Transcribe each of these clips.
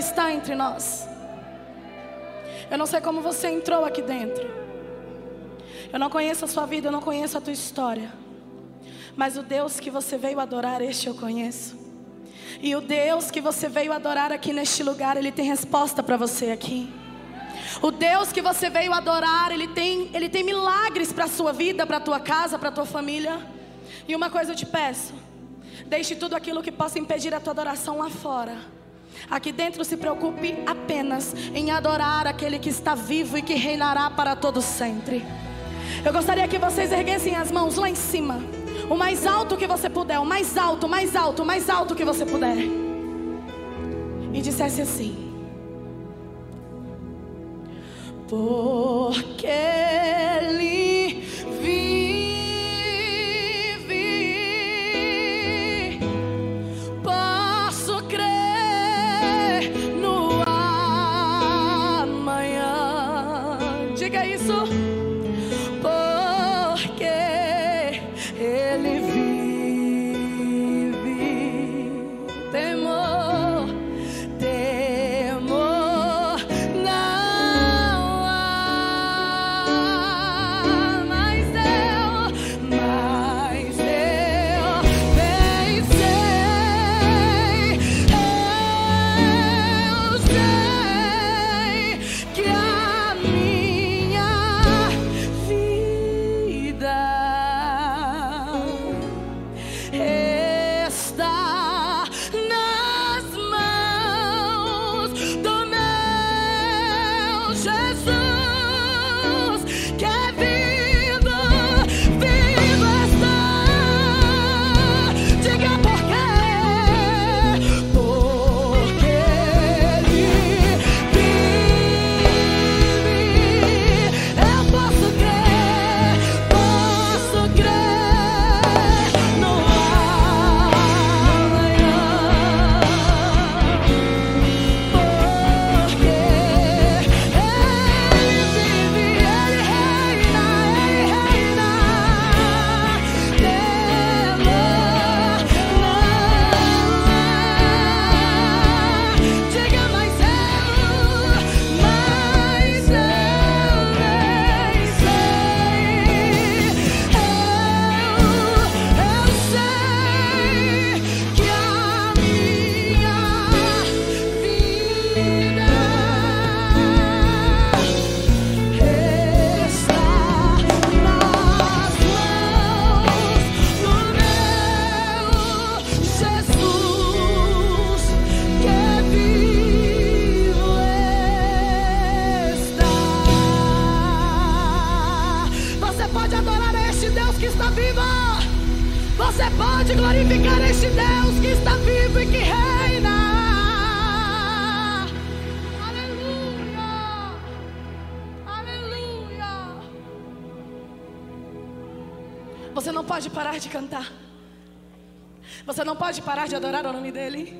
está entre nós. Eu não sei como você entrou aqui dentro. Eu não conheço a sua vida, eu não conheço a tua história. Mas o Deus que você veio adorar, este eu conheço. E o Deus que você veio adorar aqui neste lugar, Ele tem resposta para você aqui. O Deus que você veio adorar, Ele tem, Ele tem milagres para a sua vida, para a tua casa, para a tua família. E uma coisa eu te peço: deixe tudo aquilo que possa impedir a tua adoração lá fora. Aqui dentro se preocupe apenas em adorar aquele que está vivo e que reinará para todo sempre. Eu gostaria que vocês erguessem as mãos lá em cima. O mais alto que você puder, o mais alto, mais alto, mais alto que você puder. E dissesse assim: Porque de adorar o nome dele.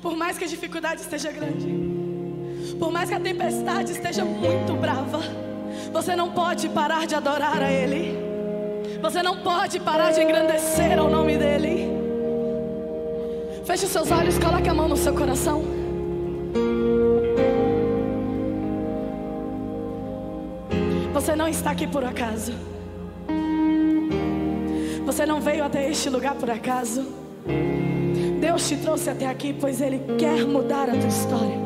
Por mais que a dificuldade esteja grande. Por mais que a tempestade esteja muito brava. Você não pode parar de adorar a ele. Você não pode parar de engrandecer ao nome dele. Feche os seus olhos, coloque a mão no seu coração. Você não está aqui por acaso. Você não veio até este lugar por acaso. Deus te trouxe até aqui, pois Ele quer mudar a tua história.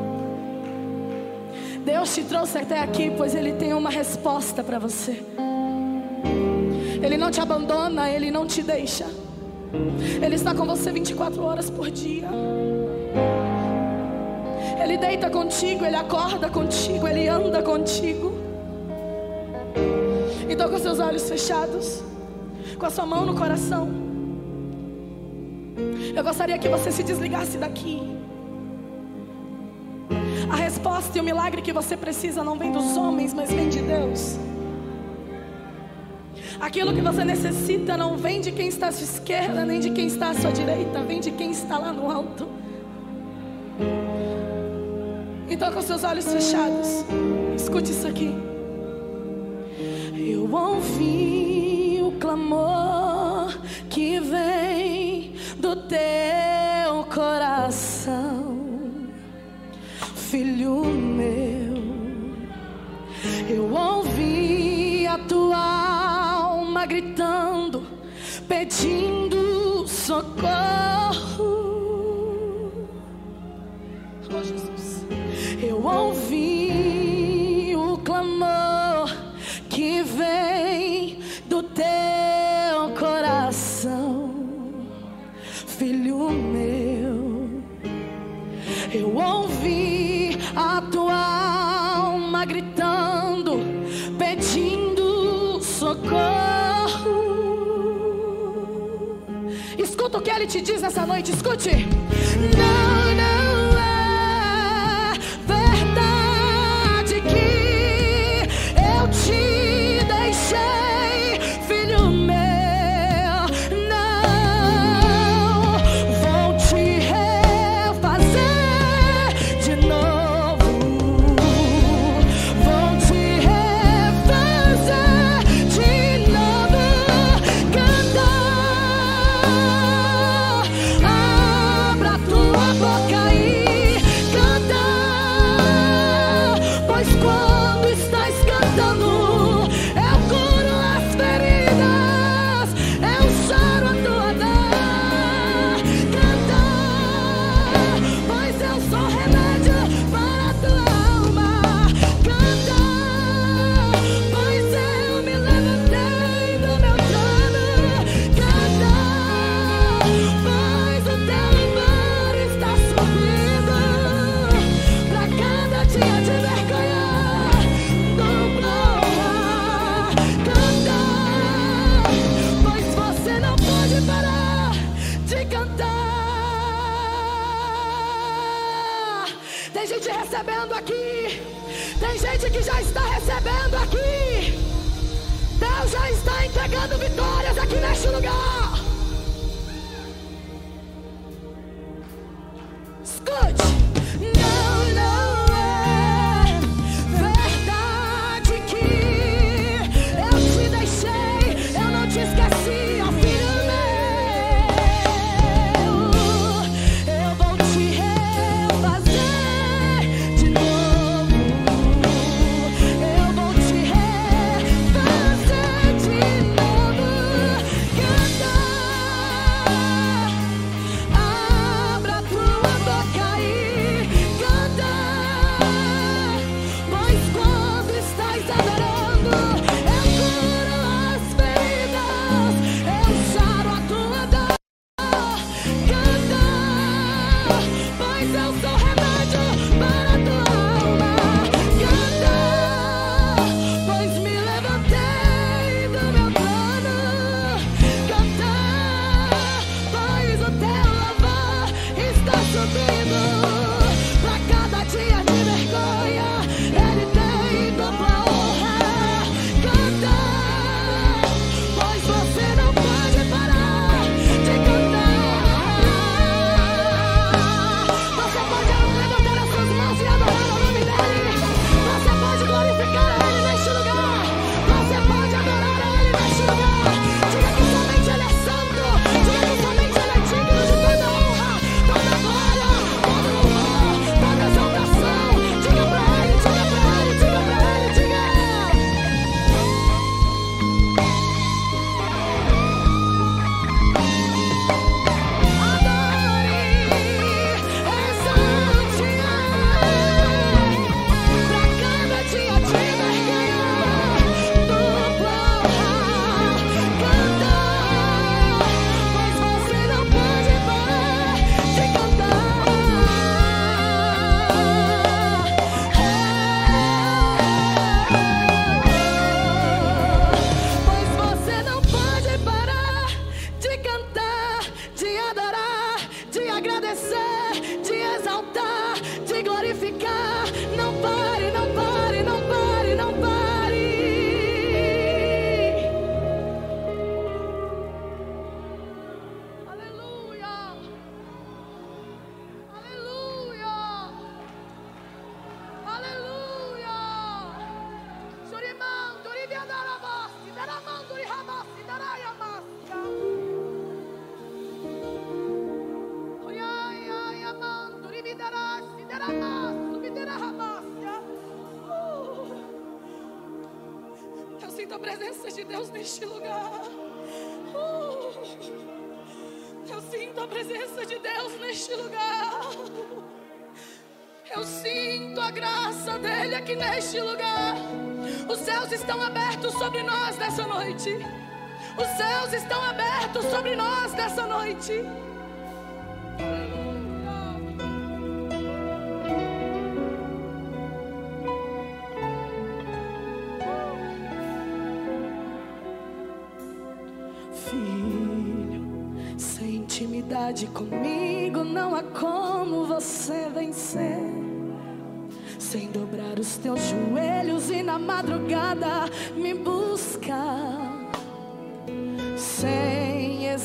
Deus te trouxe até aqui, pois Ele tem uma resposta para você. Ele não te abandona, Ele não te deixa. Ele está com você 24 horas por dia. Ele deita contigo, Ele acorda contigo, Ele anda contigo. Então, com seus olhos fechados, com a sua mão no coração, eu gostaria que você se desligasse daqui. A resposta e o milagre que você precisa não vem dos homens, mas vem de Deus. Aquilo que você necessita não vem de quem está à sua esquerda, nem de quem está à sua direita, vem de quem está lá no alto. Então, com seus olhos fechados, escute isso aqui. Eu ouvi o clamor teu coração, filho meu. Eu ouvi a tua alma gritando, pedindo socorro. nessa noite, escute. Não Tem gente recebendo aqui. Tem gente que já está recebendo aqui. Deus já está entregando vitórias aqui neste lugar. Escute. Presença de Deus neste lugar. Uh, eu sinto a presença de Deus neste lugar. Eu sinto a graça dele aqui neste lugar. Os céus estão abertos sobre nós nessa noite. Os céus estão abertos sobre nós nessa noite.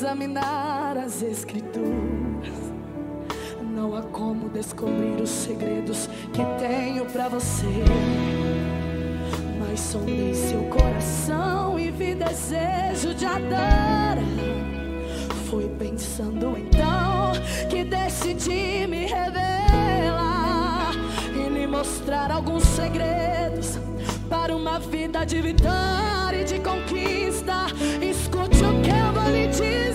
Examinar as escrituras. Não há como descobrir os segredos que tenho para você. Mas sondei seu coração e vi desejo de adorar. Foi pensando então que decidi me revelar e lhe mostrar alguns segredos para uma vida de vitória e de conquista. Escute o que eu vou lhe dizer,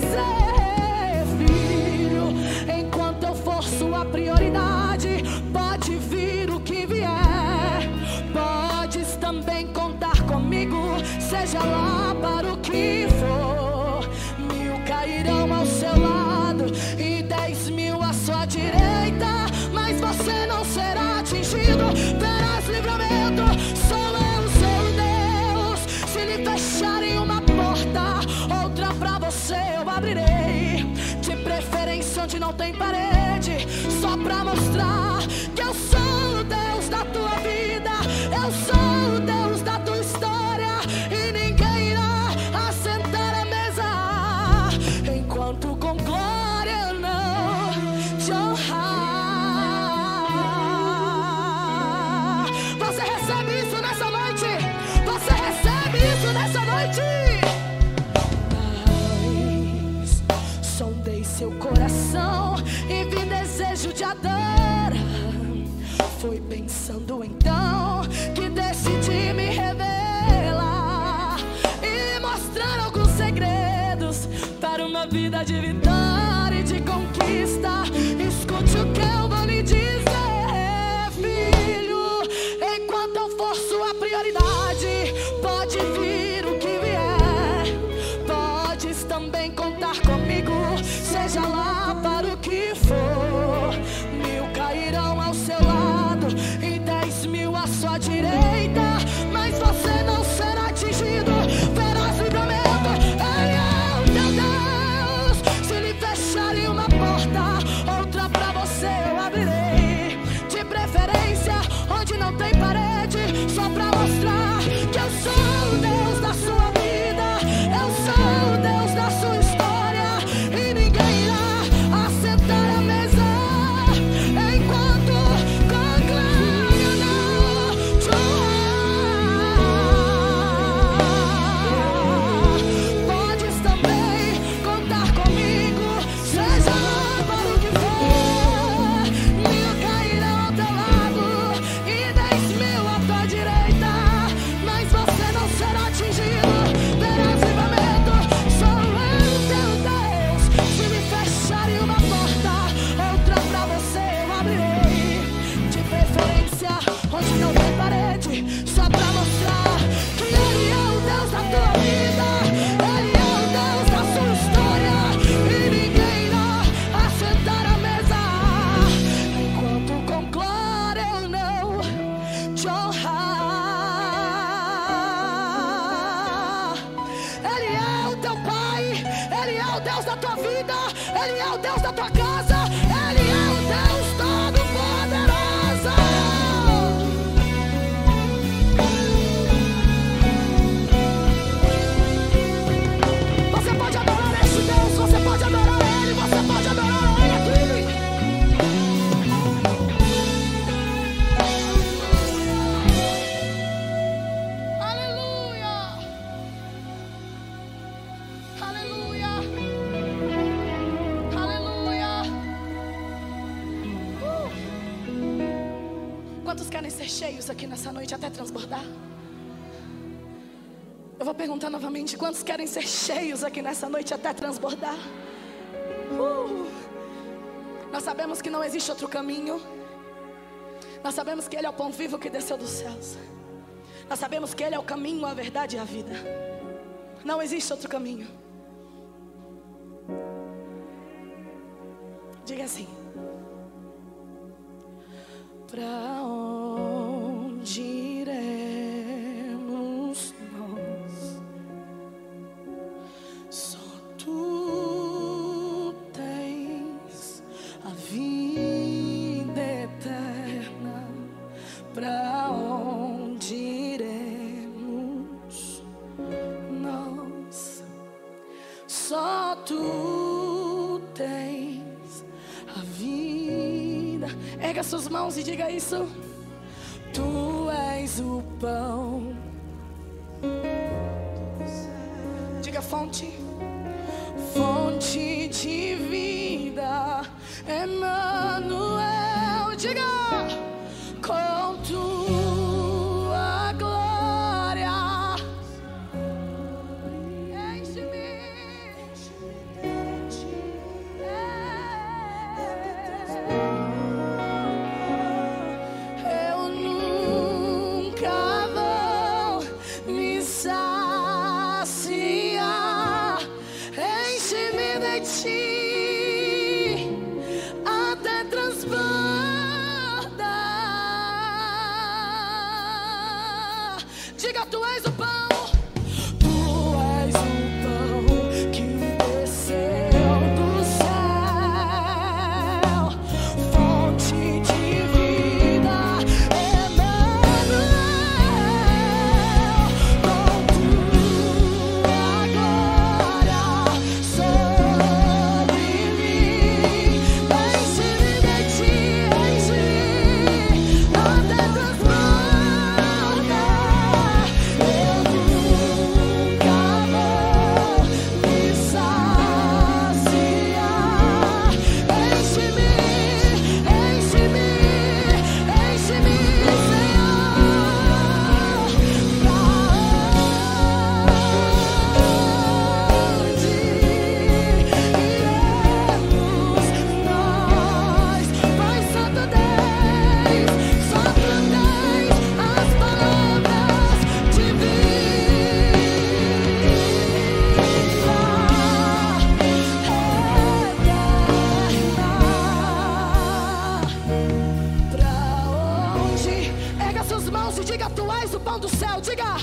sua prioridade, pode vir o que vier. Podes também contar comigo, seja lá para o que for. Mil cairão ao seu lado e dez mil à sua direita, mas você não será atingido. Terás livramento. Sou eu, seu Deus. Se lhe fecharem uma porta, outra pra você eu abrirei. De preferência onde não tem parede, só pra mostrar que eu sou o Deus da tua vida. Eu sou o Deus da pensando então que decidi me revelar e mostrar alguns segredos para uma vida de vitória Ele é o Deus da tua casa, Quantos querem ser cheios aqui nessa noite até transbordar? Eu vou perguntar novamente: quantos querem ser cheios aqui nessa noite até transbordar? Uh, nós sabemos que não existe outro caminho. Nós sabemos que Ele é o pão vivo que desceu dos céus. Nós sabemos que Ele é o caminho, a verdade e a vida. Não existe outro caminho. Diga assim: Para onde mãos e diga isso. Tu és o pão. Diga fonte. Fonte de vida. Emmanuel. Diga. Diga: Tu és o pão do céu. Diga: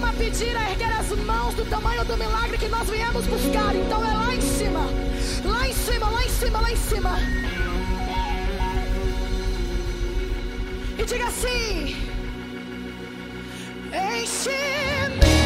Eu costumo pedir a erguer as mãos do tamanho do milagre que nós viemos buscar. Então é lá em cima, lá em cima, lá em cima, lá em cima. E diga assim: Enche-me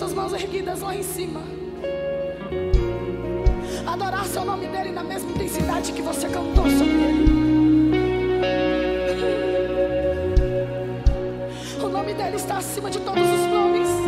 suas mãos erguidas lá em cima. Adorar seu nome dele na mesma intensidade que você cantou sobre ele. O nome dele está acima de todos os nomes.